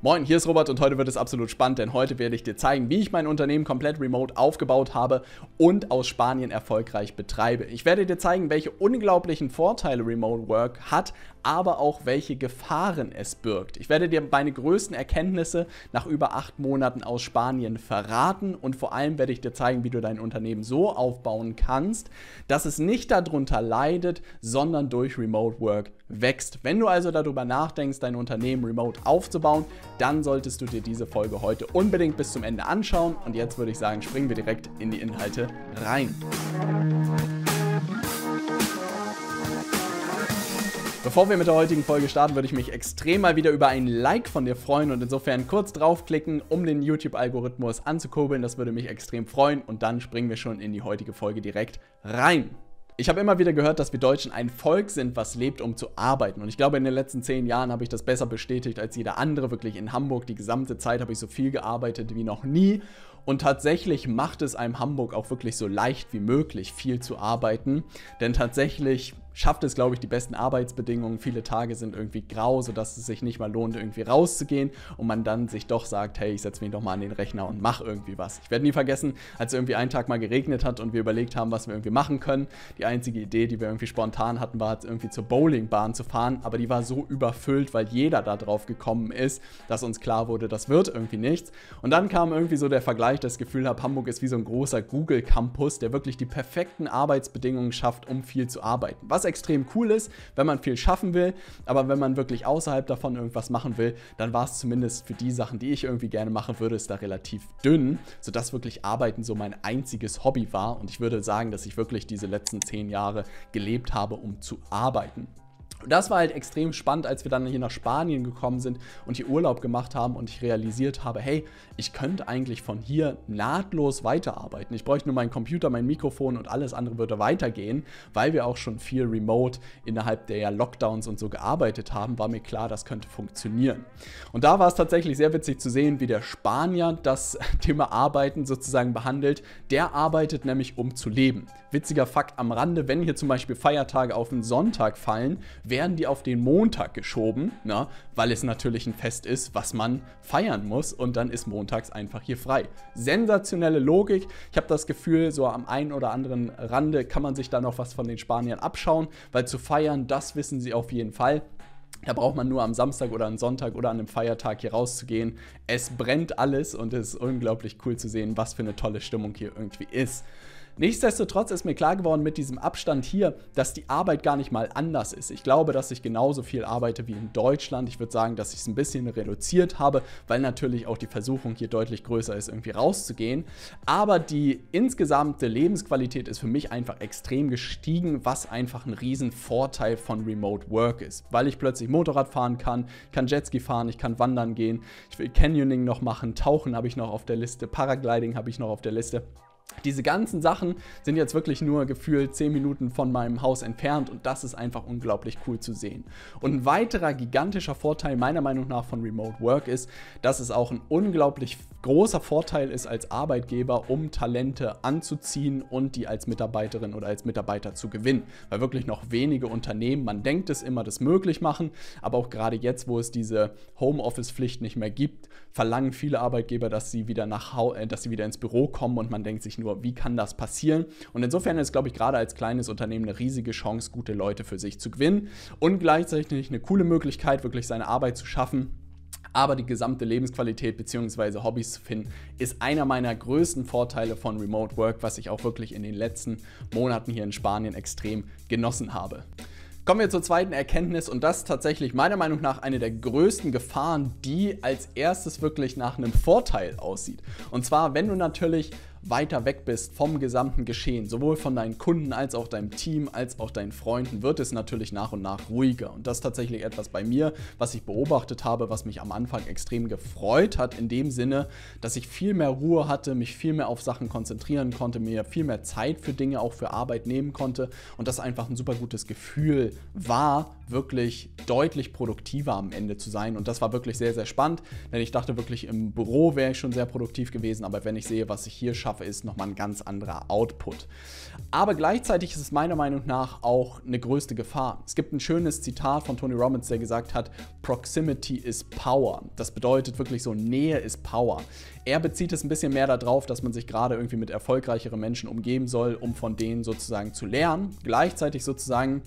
Moin, hier ist Robert und heute wird es absolut spannend, denn heute werde ich dir zeigen, wie ich mein Unternehmen komplett remote aufgebaut habe und aus Spanien erfolgreich betreibe. Ich werde dir zeigen, welche unglaublichen Vorteile Remote Work hat, aber auch welche Gefahren es birgt. Ich werde dir meine größten Erkenntnisse nach über acht Monaten aus Spanien verraten und vor allem werde ich dir zeigen, wie du dein Unternehmen so aufbauen kannst, dass es nicht darunter leidet, sondern durch Remote Work wächst. Wenn du also darüber nachdenkst, dein Unternehmen remote aufzubauen, dann solltest du dir diese Folge heute unbedingt bis zum Ende anschauen. Und jetzt würde ich sagen, springen wir direkt in die Inhalte rein. Bevor wir mit der heutigen Folge starten, würde ich mich extrem mal wieder über ein Like von dir freuen und insofern kurz draufklicken, um den YouTube-Algorithmus anzukurbeln. Das würde mich extrem freuen und dann springen wir schon in die heutige Folge direkt rein. Ich habe immer wieder gehört, dass wir Deutschen ein Volk sind, was lebt, um zu arbeiten. Und ich glaube, in den letzten zehn Jahren habe ich das besser bestätigt als jeder andere. Wirklich in Hamburg die gesamte Zeit habe ich so viel gearbeitet wie noch nie. Und tatsächlich macht es einem Hamburg auch wirklich so leicht wie möglich, viel zu arbeiten. Denn tatsächlich schafft es, glaube ich, die besten Arbeitsbedingungen. Viele Tage sind irgendwie grau, sodass es sich nicht mal lohnt, irgendwie rauszugehen und man dann sich doch sagt, hey, ich setze mich doch mal an den Rechner und mache irgendwie was. Ich werde nie vergessen, als irgendwie ein Tag mal geregnet hat und wir überlegt haben, was wir irgendwie machen können. Die einzige Idee, die wir irgendwie spontan hatten, war irgendwie zur Bowlingbahn zu fahren, aber die war so überfüllt, weil jeder da drauf gekommen ist, dass uns klar wurde, das wird irgendwie nichts. Und dann kam irgendwie so der Vergleich, das Gefühl habe, Hamburg ist wie so ein großer Google Campus, der wirklich die perfekten Arbeitsbedingungen schafft, um viel zu arbeiten. Was extrem cool ist, wenn man viel schaffen will. Aber wenn man wirklich außerhalb davon irgendwas machen will, dann war es zumindest für die Sachen, die ich irgendwie gerne machen würde, ist da relativ dünn, sodass wirklich Arbeiten so mein einziges Hobby war. Und ich würde sagen, dass ich wirklich diese letzten zehn Jahre gelebt habe, um zu arbeiten. Und das war halt extrem spannend, als wir dann hier nach Spanien gekommen sind und hier Urlaub gemacht haben und ich realisiert habe, hey, ich könnte eigentlich von hier nahtlos weiterarbeiten. Ich bräuchte nur meinen Computer, mein Mikrofon und alles andere würde weitergehen, weil wir auch schon viel remote innerhalb der Lockdowns und so gearbeitet haben, war mir klar, das könnte funktionieren. Und da war es tatsächlich sehr witzig zu sehen, wie der Spanier das Thema Arbeiten sozusagen behandelt. Der arbeitet nämlich, um zu leben. Witziger Fakt am Rande, wenn hier zum Beispiel Feiertage auf den Sonntag fallen, werden die auf den Montag geschoben, na, weil es natürlich ein Fest ist, was man feiern muss und dann ist montags einfach hier frei. Sensationelle Logik. Ich habe das Gefühl, so am einen oder anderen Rande kann man sich da noch was von den Spaniern abschauen, weil zu feiern, das wissen sie auf jeden Fall. Da braucht man nur am Samstag oder am Sonntag oder an einem Feiertag hier rauszugehen. Es brennt alles und es ist unglaublich cool zu sehen, was für eine tolle Stimmung hier irgendwie ist. Nichtsdestotrotz ist mir klar geworden mit diesem Abstand hier, dass die Arbeit gar nicht mal anders ist. Ich glaube, dass ich genauso viel arbeite wie in Deutschland. Ich würde sagen, dass ich es ein bisschen reduziert habe, weil natürlich auch die Versuchung hier deutlich größer ist, irgendwie rauszugehen. Aber die insgesamte Lebensqualität ist für mich einfach extrem gestiegen, was einfach ein Riesenvorteil von Remote Work ist. Weil ich plötzlich Motorrad fahren kann, kann Jetski fahren, ich kann wandern gehen, ich will Canyoning noch machen, Tauchen habe ich noch auf der Liste, Paragliding habe ich noch auf der Liste. Diese ganzen Sachen sind jetzt wirklich nur gefühlt 10 Minuten von meinem Haus entfernt und das ist einfach unglaublich cool zu sehen. Und ein weiterer gigantischer Vorteil meiner Meinung nach von Remote Work ist, dass es auch ein unglaublich großer Vorteil ist als Arbeitgeber, um Talente anzuziehen und die als Mitarbeiterin oder als Mitarbeiter zu gewinnen. Weil wirklich noch wenige Unternehmen, man denkt es immer, das möglich machen, aber auch gerade jetzt, wo es diese Homeoffice-Pflicht nicht mehr gibt, verlangen viele Arbeitgeber, dass sie wieder nach äh, dass sie wieder ins Büro kommen und man denkt sich nur, wie kann das passieren? Und insofern ist, glaube ich, gerade als kleines Unternehmen eine riesige Chance, gute Leute für sich zu gewinnen und gleichzeitig eine coole Möglichkeit, wirklich seine Arbeit zu schaffen aber die gesamte Lebensqualität bzw. Hobbys zu finden, ist einer meiner größten Vorteile von Remote Work, was ich auch wirklich in den letzten Monaten hier in Spanien extrem genossen habe. Kommen wir zur zweiten Erkenntnis und das ist tatsächlich meiner Meinung nach eine der größten Gefahren, die als erstes wirklich nach einem Vorteil aussieht. Und zwar, wenn du natürlich weiter weg bist vom gesamten Geschehen, sowohl von deinen Kunden als auch deinem Team, als auch deinen Freunden, wird es natürlich nach und nach ruhiger. Und das ist tatsächlich etwas bei mir, was ich beobachtet habe, was mich am Anfang extrem gefreut hat, in dem Sinne, dass ich viel mehr Ruhe hatte, mich viel mehr auf Sachen konzentrieren konnte, mir viel mehr Zeit für Dinge, auch für Arbeit nehmen konnte und das einfach ein super gutes Gefühl war, wirklich deutlich produktiver am Ende zu sein. Und das war wirklich sehr, sehr spannend, denn ich dachte wirklich, im Büro wäre ich schon sehr produktiv gewesen, aber wenn ich sehe, was ich hier schaffe, ist nochmal ein ganz anderer Output. Aber gleichzeitig ist es meiner Meinung nach auch eine größte Gefahr. Es gibt ein schönes Zitat von Tony Robbins, der gesagt hat, Proximity is Power. Das bedeutet wirklich so, Nähe ist Power. Er bezieht es ein bisschen mehr darauf, dass man sich gerade irgendwie mit erfolgreicheren Menschen umgeben soll, um von denen sozusagen zu lernen. Gleichzeitig sozusagen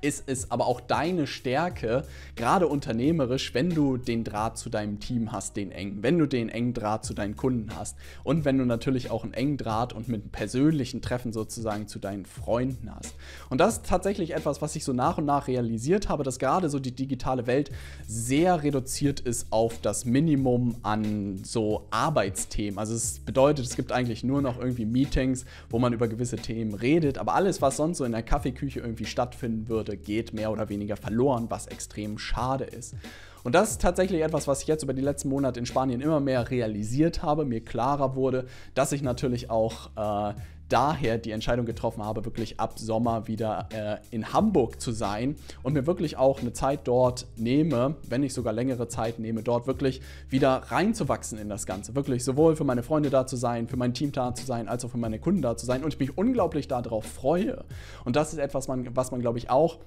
ist es aber auch deine Stärke, gerade unternehmerisch, wenn du den Draht zu deinem Team hast, den engen, wenn du den engen Draht zu deinen Kunden hast und wenn du natürlich auch einen engen Draht und mit persönlichen Treffen sozusagen zu deinen Freunden hast. Und das ist tatsächlich etwas, was ich so nach und nach realisiert habe, dass gerade so die digitale Welt sehr reduziert ist auf das Minimum an so Arbeitsthemen. Also es bedeutet, es gibt eigentlich nur noch irgendwie Meetings, wo man über gewisse Themen redet, aber alles, was sonst so in der Kaffeeküche irgendwie stattfinden würde, würde, geht mehr oder weniger verloren, was extrem schade ist. Und das ist tatsächlich etwas, was ich jetzt über die letzten Monate in Spanien immer mehr realisiert habe, mir klarer wurde, dass ich natürlich auch äh, daher die Entscheidung getroffen habe, wirklich ab Sommer wieder äh, in Hamburg zu sein und mir wirklich auch eine Zeit dort nehme, wenn ich sogar längere Zeit nehme, dort wirklich wieder reinzuwachsen in das Ganze. Wirklich sowohl für meine Freunde da zu sein, für mein Team da zu sein, als auch für meine Kunden da zu sein und ich mich unglaublich darauf freue. Und das ist etwas, was man, glaube ich, auch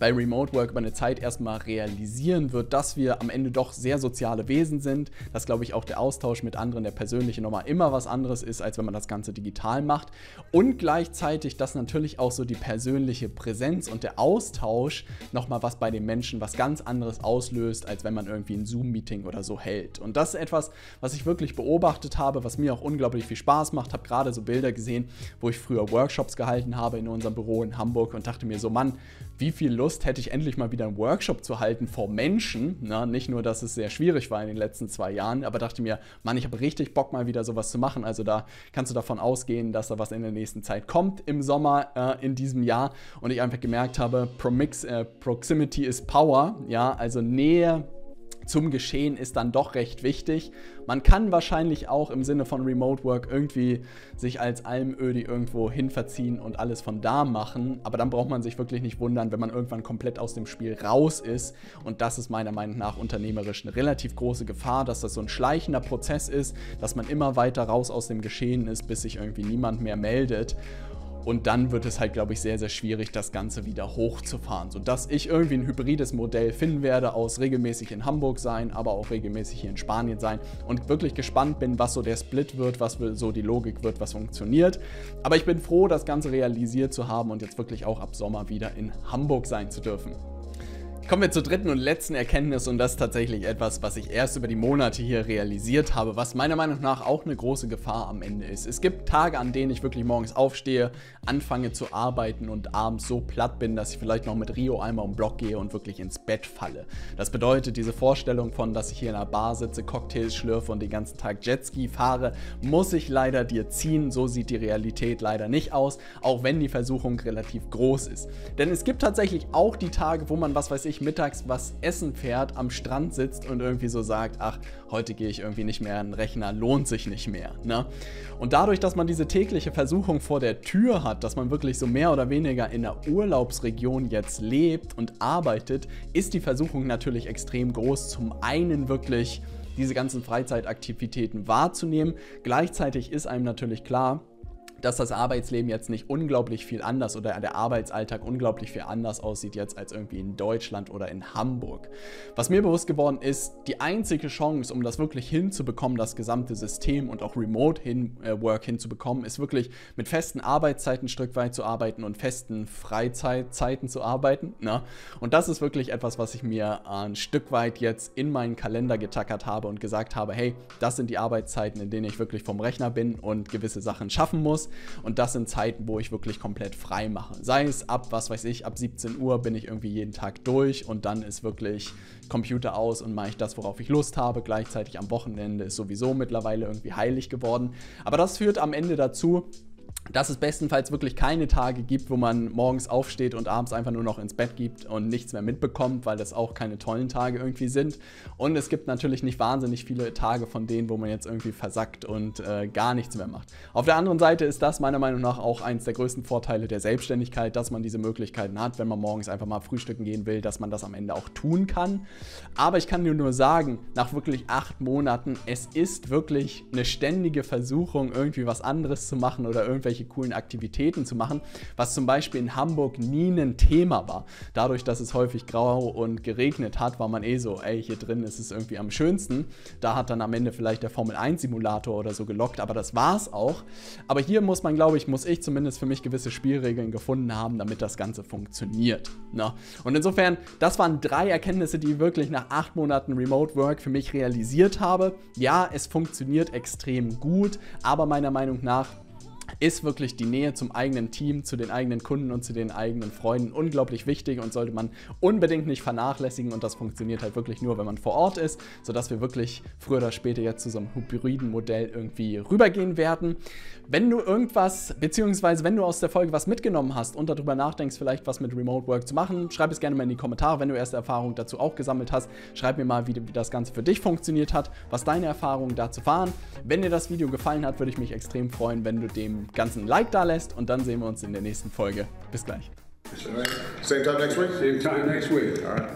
bei Remote Work über eine Zeit erstmal realisieren wird, dass wir am Ende doch sehr soziale Wesen sind, dass, glaube ich, auch der Austausch mit anderen, der persönliche nochmal immer was anderes ist, als wenn man das Ganze digital macht. Und gleichzeitig, dass natürlich auch so die persönliche Präsenz und der Austausch nochmal was bei den Menschen, was ganz anderes auslöst, als wenn man irgendwie ein Zoom-Meeting oder so hält. Und das ist etwas, was ich wirklich beobachtet habe, was mir auch unglaublich viel Spaß macht. Habe gerade so Bilder gesehen, wo ich früher Workshops gehalten habe in unserem Büro in Hamburg und dachte mir so, Mann, wie viel Lust hätte ich endlich mal wieder einen Workshop zu halten vor Menschen. Na, nicht nur, dass es sehr schwierig war in den letzten zwei Jahren, aber dachte mir, Mann, ich habe richtig Bock mal wieder sowas zu machen. Also da kannst du davon ausgehen, dass da was in der nächsten Zeit kommt im Sommer äh, in diesem Jahr und ich einfach gemerkt habe, Promix, äh, Proximity is Power. Ja, also Nähe zum Geschehen ist dann doch recht wichtig. Man kann wahrscheinlich auch im Sinne von Remote Work irgendwie sich als Almödi irgendwo hinverziehen und alles von da machen, aber dann braucht man sich wirklich nicht wundern, wenn man irgendwann komplett aus dem Spiel raus ist und das ist meiner Meinung nach unternehmerisch eine relativ große Gefahr, dass das so ein schleichender Prozess ist, dass man immer weiter raus aus dem Geschehen ist, bis sich irgendwie niemand mehr meldet. Und dann wird es halt, glaube ich, sehr, sehr schwierig, das Ganze wieder hochzufahren. Sodass ich irgendwie ein hybrides Modell finden werde aus regelmäßig in Hamburg sein, aber auch regelmäßig hier in Spanien sein. Und wirklich gespannt bin, was so der Split wird, was so die Logik wird, was funktioniert. Aber ich bin froh, das Ganze realisiert zu haben und jetzt wirklich auch ab Sommer wieder in Hamburg sein zu dürfen. Kommen wir zur dritten und letzten Erkenntnis und das ist tatsächlich etwas, was ich erst über die Monate hier realisiert habe, was meiner Meinung nach auch eine große Gefahr am Ende ist. Es gibt Tage, an denen ich wirklich morgens aufstehe, anfange zu arbeiten und abends so platt bin, dass ich vielleicht noch mit Rio einmal um Block gehe und wirklich ins Bett falle. Das bedeutet, diese Vorstellung von, dass ich hier in einer Bar sitze, Cocktails schlürfe und den ganzen Tag Jetski fahre, muss ich leider dir ziehen. So sieht die Realität leider nicht aus, auch wenn die Versuchung relativ groß ist. Denn es gibt tatsächlich auch die Tage, wo man, was weiß ich, mittags was essen fährt, am Strand sitzt und irgendwie so sagt, ach, heute gehe ich irgendwie nicht mehr an den Rechner, lohnt sich nicht mehr. Ne? Und dadurch, dass man diese tägliche Versuchung vor der Tür hat, dass man wirklich so mehr oder weniger in der Urlaubsregion jetzt lebt und arbeitet, ist die Versuchung natürlich extrem groß. Zum einen wirklich diese ganzen Freizeitaktivitäten wahrzunehmen. Gleichzeitig ist einem natürlich klar, dass das Arbeitsleben jetzt nicht unglaublich viel anders oder der Arbeitsalltag unglaublich viel anders aussieht jetzt als irgendwie in Deutschland oder in Hamburg. Was mir bewusst geworden ist, die einzige Chance, um das wirklich hinzubekommen, das gesamte System und auch Remote hin, äh, Work hinzubekommen, ist wirklich mit festen Arbeitszeiten ein Stück weit zu arbeiten und festen Freizeitzeiten zu arbeiten. Ne? Und das ist wirklich etwas, was ich mir ein Stück weit jetzt in meinen Kalender getackert habe und gesagt habe, hey, das sind die Arbeitszeiten, in denen ich wirklich vom Rechner bin und gewisse Sachen schaffen muss. Und das sind Zeiten, wo ich wirklich komplett frei mache. Sei es ab, was weiß ich, ab 17 Uhr bin ich irgendwie jeden Tag durch und dann ist wirklich Computer aus und mache ich das, worauf ich Lust habe. Gleichzeitig am Wochenende ist sowieso mittlerweile irgendwie heilig geworden. Aber das führt am Ende dazu, dass es bestenfalls wirklich keine Tage gibt, wo man morgens aufsteht und abends einfach nur noch ins Bett gibt und nichts mehr mitbekommt, weil das auch keine tollen Tage irgendwie sind. Und es gibt natürlich nicht wahnsinnig viele Tage von denen, wo man jetzt irgendwie versackt und äh, gar nichts mehr macht. Auf der anderen Seite ist das meiner Meinung nach auch eines der größten Vorteile der Selbstständigkeit, dass man diese Möglichkeiten hat, wenn man morgens einfach mal frühstücken gehen will, dass man das am Ende auch tun kann. Aber ich kann dir nur sagen, nach wirklich acht Monaten, es ist wirklich eine ständige Versuchung, irgendwie was anderes zu machen oder irgendwelche irgendwelche coolen Aktivitäten zu machen, was zum Beispiel in Hamburg nie ein Thema war. Dadurch, dass es häufig grau und geregnet hat, war man eh so, ey, hier drin ist es irgendwie am schönsten. Da hat dann am Ende vielleicht der Formel 1 Simulator oder so gelockt, aber das war es auch. Aber hier muss man, glaube ich, muss ich zumindest für mich gewisse Spielregeln gefunden haben, damit das Ganze funktioniert. Ne? Und insofern, das waren drei Erkenntnisse, die ich wirklich nach acht Monaten Remote Work für mich realisiert habe. Ja, es funktioniert extrem gut, aber meiner Meinung nach ist wirklich die Nähe zum eigenen Team, zu den eigenen Kunden und zu den eigenen Freunden unglaublich wichtig und sollte man unbedingt nicht vernachlässigen. Und das funktioniert halt wirklich nur, wenn man vor Ort ist, sodass wir wirklich früher oder später jetzt zu so einem hybriden Modell irgendwie rübergehen werden. Wenn du irgendwas, beziehungsweise wenn du aus der Folge was mitgenommen hast und darüber nachdenkst, vielleicht was mit Remote Work zu machen, schreib es gerne mal in die Kommentare. Wenn du erste Erfahrungen dazu auch gesammelt hast, schreib mir mal, wie, wie das Ganze für dich funktioniert hat, was deine Erfahrungen dazu waren. Wenn dir das Video gefallen hat, würde ich mich extrem freuen, wenn du dem Ganzen ein Like da lässt und dann sehen wir uns in der nächsten Folge. Bis gleich. Same time next week? Same time next week. All right.